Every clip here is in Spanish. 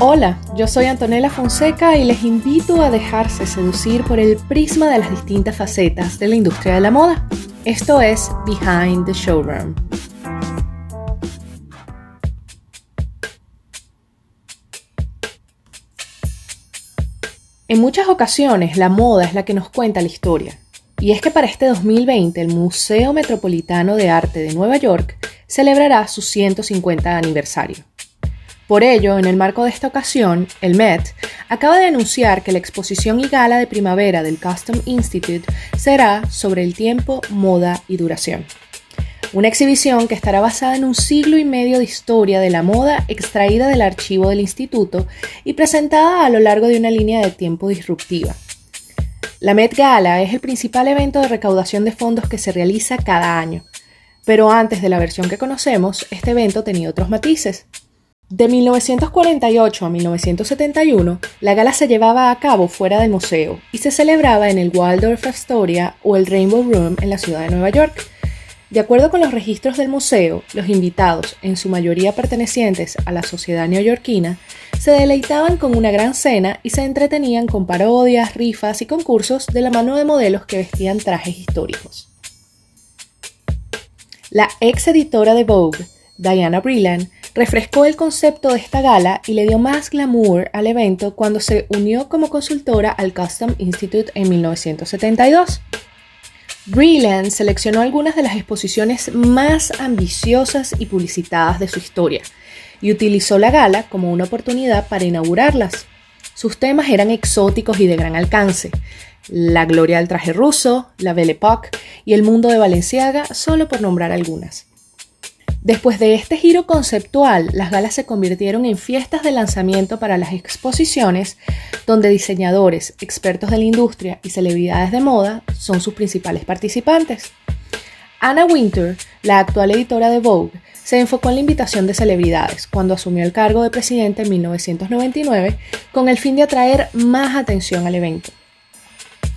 Hola, yo soy Antonella Fonseca y les invito a dejarse seducir por el prisma de las distintas facetas de la industria de la moda. Esto es Behind the Showroom. En muchas ocasiones la moda es la que nos cuenta la historia. Y es que para este 2020 el Museo Metropolitano de Arte de Nueva York celebrará su 150 aniversario. Por ello, en el marco de esta ocasión, el Met acaba de anunciar que la exposición y gala de primavera del Custom Institute será sobre el tiempo, moda y duración. Una exhibición que estará basada en un siglo y medio de historia de la moda extraída del archivo del instituto y presentada a lo largo de una línea de tiempo disruptiva. La Met Gala es el principal evento de recaudación de fondos que se realiza cada año, pero antes de la versión que conocemos, este evento tenía otros matices. De 1948 a 1971, la gala se llevaba a cabo fuera del museo y se celebraba en el Waldorf Astoria o el Rainbow Room en la ciudad de Nueva York. De acuerdo con los registros del museo, los invitados, en su mayoría pertenecientes a la sociedad neoyorquina, se deleitaban con una gran cena y se entretenían con parodias, rifas y concursos de la mano de modelos que vestían trajes históricos. La ex editora de Vogue, Diana Breland, refrescó el concepto de esta gala y le dio más glamour al evento cuando se unió como consultora al Custom Institute en 1972. Breland seleccionó algunas de las exposiciones más ambiciosas y publicitadas de su historia y utilizó la gala como una oportunidad para inaugurarlas. Sus temas eran exóticos y de gran alcance. La gloria del traje ruso, la Belle Époque y el mundo de Valenciaga, solo por nombrar algunas. Después de este giro conceptual, las galas se convirtieron en fiestas de lanzamiento para las exposiciones, donde diseñadores, expertos de la industria y celebridades de moda son sus principales participantes. Anna Winter, la actual editora de Vogue, se enfocó en la invitación de celebridades cuando asumió el cargo de presidente en 1999 con el fin de atraer más atención al evento.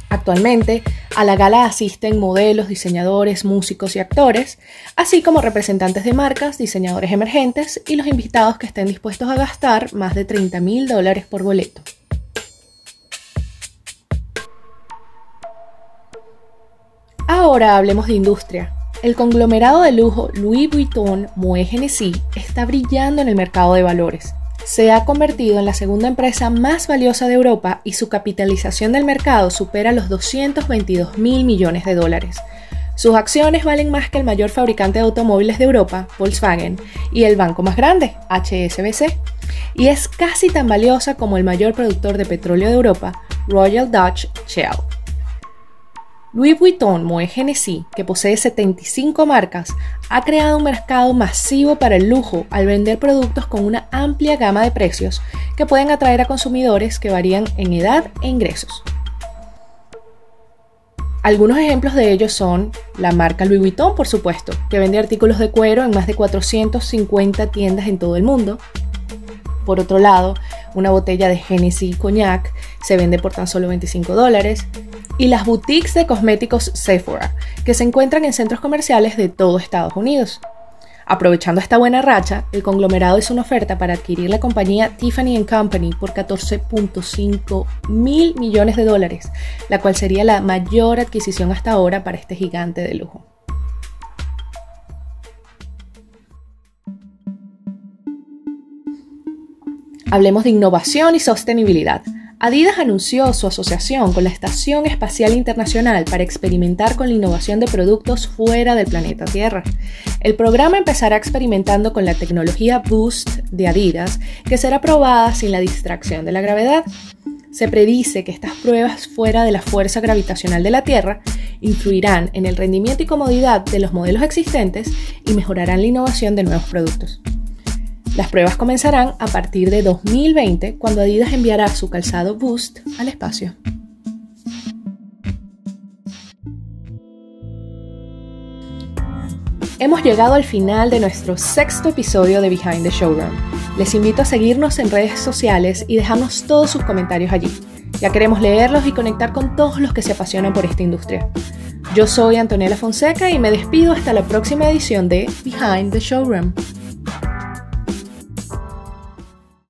Actualmente, a la gala asisten modelos, diseñadores, músicos y actores, así como representantes de marcas, diseñadores emergentes y los invitados que estén dispuestos a gastar más de 30 mil dólares por boleto. Ahora hablemos de industria. El conglomerado de lujo Louis Vuitton Moet Hennessy está brillando en el mercado de valores se ha convertido en la segunda empresa más valiosa de Europa y su capitalización del mercado supera los 222 mil millones de dólares. Sus acciones valen más que el mayor fabricante de automóviles de Europa, Volkswagen, y el banco más grande, HSBC, y es casi tan valiosa como el mayor productor de petróleo de Europa, Royal Dutch Shell. Louis Vuitton Moet Hennessy, que posee 75 marcas, ha creado un mercado masivo para el lujo al vender productos con una amplia gama de precios que pueden atraer a consumidores que varían en edad e ingresos. Algunos ejemplos de ellos son la marca Louis Vuitton, por supuesto, que vende artículos de cuero en más de 450 tiendas en todo el mundo. Por otro lado, una botella de Hennessy Cognac se vende por tan solo 25 dólares y las boutiques de cosméticos Sephora, que se encuentran en centros comerciales de todo Estados Unidos. Aprovechando esta buena racha, el conglomerado hizo una oferta para adquirir la compañía Tiffany Company por 14.5 mil millones de dólares, la cual sería la mayor adquisición hasta ahora para este gigante de lujo. Hablemos de innovación y sostenibilidad. Adidas anunció su asociación con la Estación Espacial Internacional para experimentar con la innovación de productos fuera del planeta Tierra. El programa empezará experimentando con la tecnología Boost de Adidas, que será probada sin la distracción de la gravedad. Se predice que estas pruebas fuera de la fuerza gravitacional de la Tierra influirán en el rendimiento y comodidad de los modelos existentes y mejorarán la innovación de nuevos productos. Las pruebas comenzarán a partir de 2020 cuando Adidas enviará su calzado Boost al espacio. Hemos llegado al final de nuestro sexto episodio de Behind the Showroom. Les invito a seguirnos en redes sociales y dejarnos todos sus comentarios allí. Ya queremos leerlos y conectar con todos los que se apasionan por esta industria. Yo soy Antonella Fonseca y me despido hasta la próxima edición de Behind the Showroom.